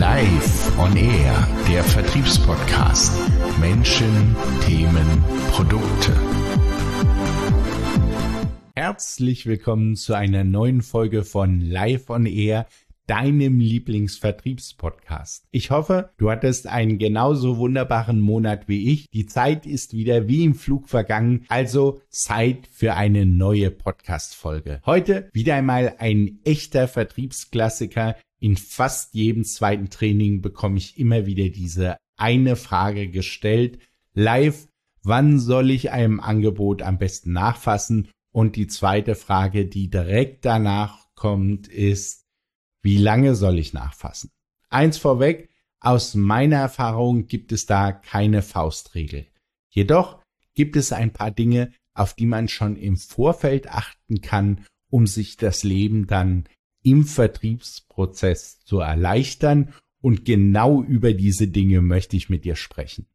Live on Air, der Vertriebspodcast. Menschen, Themen, Produkte. Herzlich willkommen zu einer neuen Folge von Live on Air, deinem Lieblingsvertriebspodcast. Ich hoffe, du hattest einen genauso wunderbaren Monat wie ich. Die Zeit ist wieder wie im Flug vergangen, also Zeit für eine neue Podcast-Folge. Heute wieder einmal ein echter Vertriebsklassiker. In fast jedem zweiten Training bekomme ich immer wieder diese eine Frage gestellt. Live, wann soll ich einem Angebot am besten nachfassen? Und die zweite Frage, die direkt danach kommt, ist, wie lange soll ich nachfassen? Eins vorweg, aus meiner Erfahrung gibt es da keine Faustregel. Jedoch gibt es ein paar Dinge, auf die man schon im Vorfeld achten kann, um sich das Leben dann im Vertriebsprozess zu erleichtern und genau über diese Dinge möchte ich mit dir sprechen.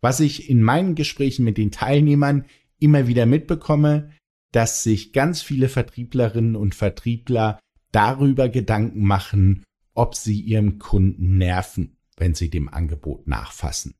Was ich in meinen Gesprächen mit den Teilnehmern immer wieder mitbekomme, dass sich ganz viele Vertrieblerinnen und Vertriebler darüber Gedanken machen, ob sie ihrem Kunden nerven, wenn sie dem Angebot nachfassen.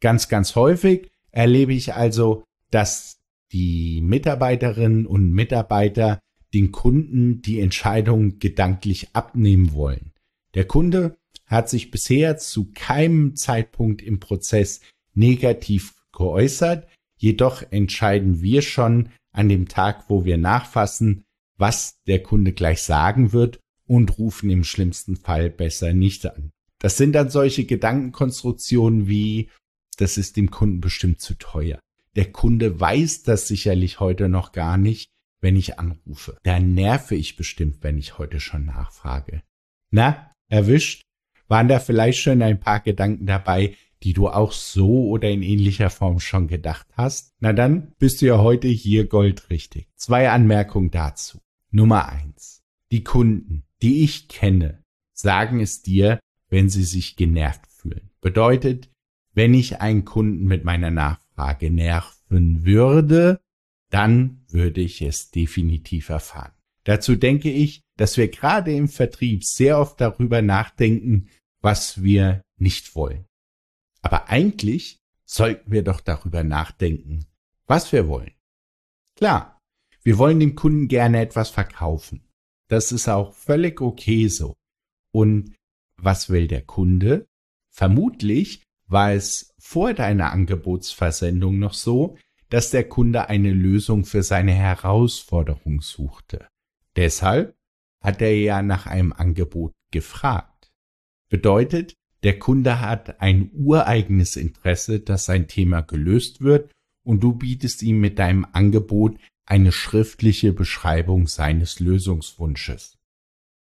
Ganz, ganz häufig erlebe ich also, dass die Mitarbeiterinnen und Mitarbeiter den Kunden die Entscheidung gedanklich abnehmen wollen. Der Kunde hat sich bisher zu keinem Zeitpunkt im Prozess negativ geäußert, jedoch entscheiden wir schon an dem Tag, wo wir nachfassen, was der Kunde gleich sagen wird und rufen im schlimmsten Fall besser nicht an. Das sind dann solche Gedankenkonstruktionen wie, das ist dem Kunden bestimmt zu teuer. Der Kunde weiß das sicherlich heute noch gar nicht, wenn ich anrufe. Da nerve ich bestimmt, wenn ich heute schon nachfrage. Na, erwischt? Waren da vielleicht schon ein paar Gedanken dabei, die du auch so oder in ähnlicher Form schon gedacht hast? Na dann bist du ja heute hier goldrichtig. Zwei Anmerkungen dazu. Nummer eins. Die Kunden, die ich kenne, sagen es dir, wenn sie sich genervt fühlen. Bedeutet, wenn ich einen Kunden mit meiner Nachfrage nerven würde, dann würde ich es definitiv erfahren. Dazu denke ich, dass wir gerade im Vertrieb sehr oft darüber nachdenken, was wir nicht wollen. Aber eigentlich sollten wir doch darüber nachdenken, was wir wollen. Klar, wir wollen dem Kunden gerne etwas verkaufen. Das ist auch völlig okay so. Und was will der Kunde? Vermutlich war es vor deiner Angebotsversendung noch so, dass der Kunde eine Lösung für seine Herausforderung suchte. Deshalb hat er ja nach einem Angebot gefragt. Bedeutet, der Kunde hat ein ureigenes Interesse, dass sein Thema gelöst wird und du bietest ihm mit deinem Angebot eine schriftliche Beschreibung seines Lösungswunsches.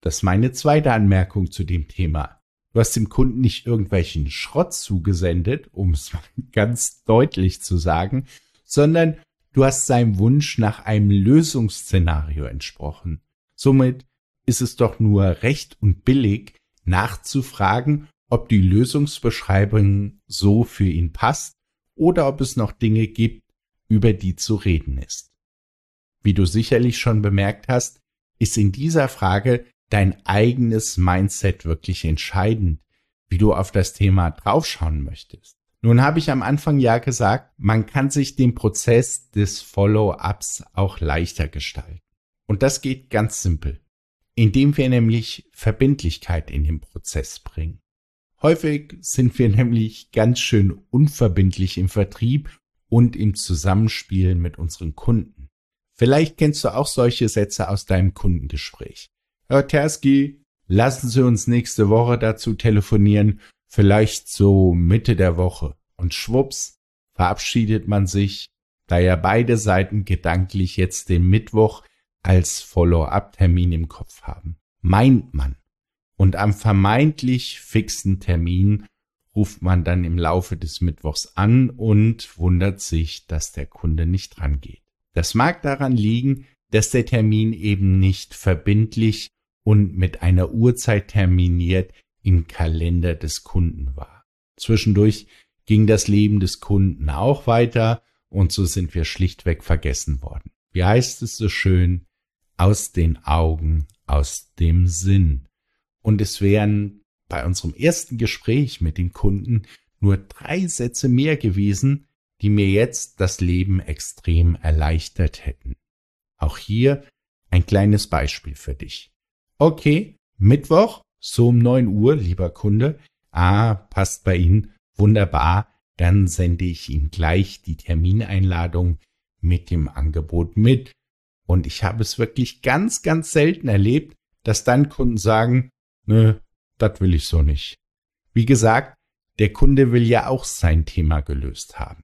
Das ist meine zweite Anmerkung zu dem Thema. Du hast dem Kunden nicht irgendwelchen Schrott zugesendet, um es ganz deutlich zu sagen, sondern du hast seinem Wunsch nach einem Lösungsszenario entsprochen. Somit ist es doch nur recht und billig, nachzufragen, ob die Lösungsbeschreibung so für ihn passt oder ob es noch Dinge gibt, über die zu reden ist. Wie du sicherlich schon bemerkt hast, ist in dieser Frage dein eigenes Mindset wirklich entscheidend, wie du auf das Thema draufschauen möchtest. Nun habe ich am Anfang ja gesagt, man kann sich den Prozess des Follow-ups auch leichter gestalten. Und das geht ganz simpel, indem wir nämlich Verbindlichkeit in den Prozess bringen. Häufig sind wir nämlich ganz schön unverbindlich im Vertrieb und im Zusammenspiel mit unseren Kunden. Vielleicht kennst du auch solche Sätze aus deinem Kundengespräch. Herr Tersky, lassen Sie uns nächste Woche dazu telefonieren, vielleicht so Mitte der Woche. Und schwupps, verabschiedet man sich, da ja beide Seiten gedanklich jetzt den Mittwoch als Follow-up-Termin im Kopf haben. Meint man. Und am vermeintlich fixen Termin ruft man dann im Laufe des Mittwochs an und wundert sich, dass der Kunde nicht rangeht. Das mag daran liegen, dass der Termin eben nicht verbindlich und mit einer Uhrzeit terminiert im Kalender des Kunden war. Zwischendurch ging das Leben des Kunden auch weiter und so sind wir schlichtweg vergessen worden. Wie heißt es so schön? Aus den Augen, aus dem Sinn. Und es wären bei unserem ersten Gespräch mit dem Kunden nur drei Sätze mehr gewesen, die mir jetzt das Leben extrem erleichtert hätten. Auch hier ein kleines Beispiel für dich. Okay, Mittwoch, so um neun Uhr, lieber Kunde. Ah, passt bei Ihnen. Wunderbar. Dann sende ich Ihnen gleich die Termineinladung mit dem Angebot mit. Und ich habe es wirklich ganz, ganz selten erlebt, dass dann Kunden sagen, nö, das will ich so nicht. Wie gesagt, der Kunde will ja auch sein Thema gelöst haben.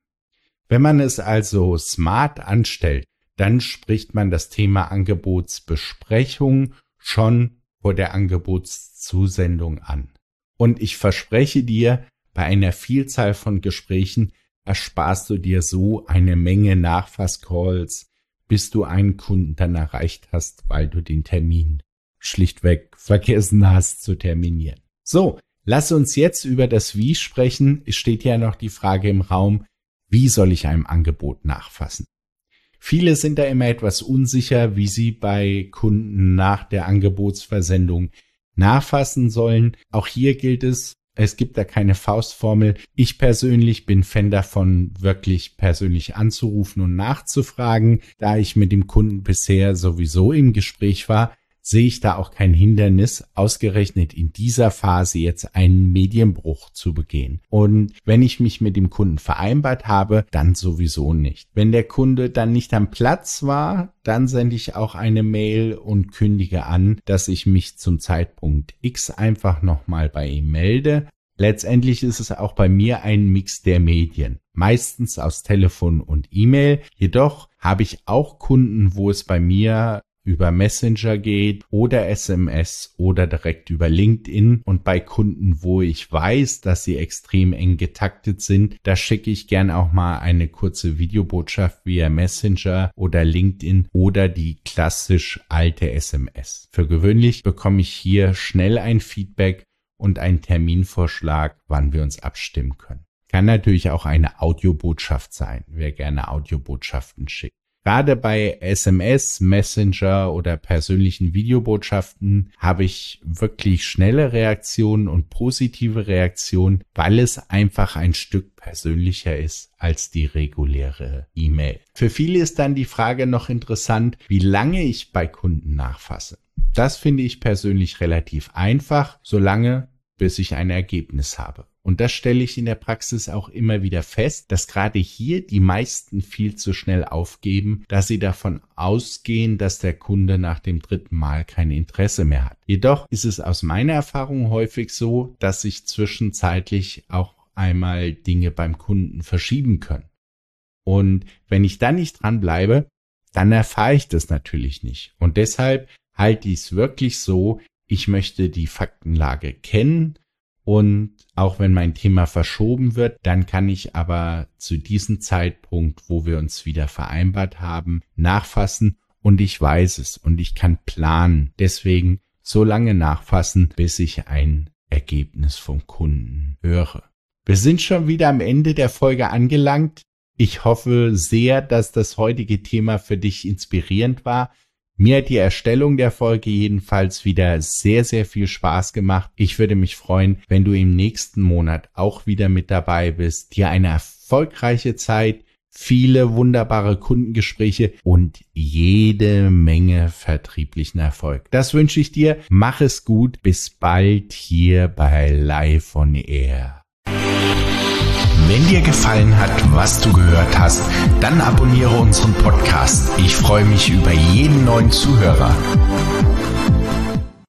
Wenn man es also smart anstellt, dann spricht man das Thema Angebotsbesprechung schon vor der Angebotszusendung an. Und ich verspreche dir, bei einer Vielzahl von Gesprächen ersparst du dir so eine Menge Nachfasscalls, bis du einen Kunden dann erreicht hast, weil du den Termin schlichtweg vergessen hast zu terminieren. So, lass uns jetzt über das Wie sprechen. Es steht ja noch die Frage im Raum, wie soll ich einem Angebot nachfassen? Viele sind da immer etwas unsicher, wie sie bei Kunden nach der Angebotsversendung nachfassen sollen. Auch hier gilt es, es gibt da keine Faustformel. Ich persönlich bin Fan davon, wirklich persönlich anzurufen und nachzufragen. Da ich mit dem Kunden bisher sowieso im Gespräch war, sehe ich da auch kein Hindernis, ausgerechnet in dieser Phase jetzt einen Medienbruch zu begehen. Und wenn ich mich mit dem Kunden vereinbart habe, dann sowieso nicht. Wenn der Kunde dann nicht am Platz war, dann sende ich auch eine Mail und kündige an, dass ich mich zum Zeitpunkt X einfach nochmal bei ihm melde. Letztendlich ist es auch bei mir ein Mix der Medien, meistens aus Telefon und E-Mail. Jedoch habe ich auch Kunden, wo es bei mir über Messenger geht oder SMS oder direkt über LinkedIn und bei Kunden, wo ich weiß, dass sie extrem eng getaktet sind, da schicke ich gern auch mal eine kurze Videobotschaft via Messenger oder LinkedIn oder die klassisch alte SMS. Für gewöhnlich bekomme ich hier schnell ein Feedback und einen Terminvorschlag, wann wir uns abstimmen können. Kann natürlich auch eine Audiobotschaft sein, wer gerne Audiobotschaften schickt. Gerade bei SMS, Messenger oder persönlichen Videobotschaften habe ich wirklich schnelle Reaktionen und positive Reaktionen, weil es einfach ein Stück persönlicher ist als die reguläre E-Mail. Für viele ist dann die Frage noch interessant, wie lange ich bei Kunden nachfasse. Das finde ich persönlich relativ einfach, solange bis ich ein Ergebnis habe. Und das stelle ich in der Praxis auch immer wieder fest, dass gerade hier die meisten viel zu schnell aufgeben, da sie davon ausgehen, dass der Kunde nach dem dritten Mal kein Interesse mehr hat. Jedoch ist es aus meiner Erfahrung häufig so, dass sich zwischenzeitlich auch einmal Dinge beim Kunden verschieben können. Und wenn ich dann nicht dranbleibe, dann erfahre ich das natürlich nicht. Und deshalb halte ich es wirklich so, ich möchte die Faktenlage kennen und auch wenn mein Thema verschoben wird, dann kann ich aber zu diesem Zeitpunkt, wo wir uns wieder vereinbart haben, nachfassen und ich weiß es und ich kann planen. Deswegen so lange nachfassen, bis ich ein Ergebnis vom Kunden höre. Wir sind schon wieder am Ende der Folge angelangt. Ich hoffe sehr, dass das heutige Thema für dich inspirierend war. Mir hat die Erstellung der Folge jedenfalls wieder sehr, sehr viel Spaß gemacht. Ich würde mich freuen, wenn du im nächsten Monat auch wieder mit dabei bist, dir eine erfolgreiche Zeit, viele wunderbare Kundengespräche und jede Menge vertrieblichen Erfolg. Das wünsche ich dir. Mach es gut. Bis bald hier bei Live on Air. Wenn dir gefallen hat, was du gehört hast, dann abonniere unseren Podcast. Ich freue mich über jeden neuen Zuhörer.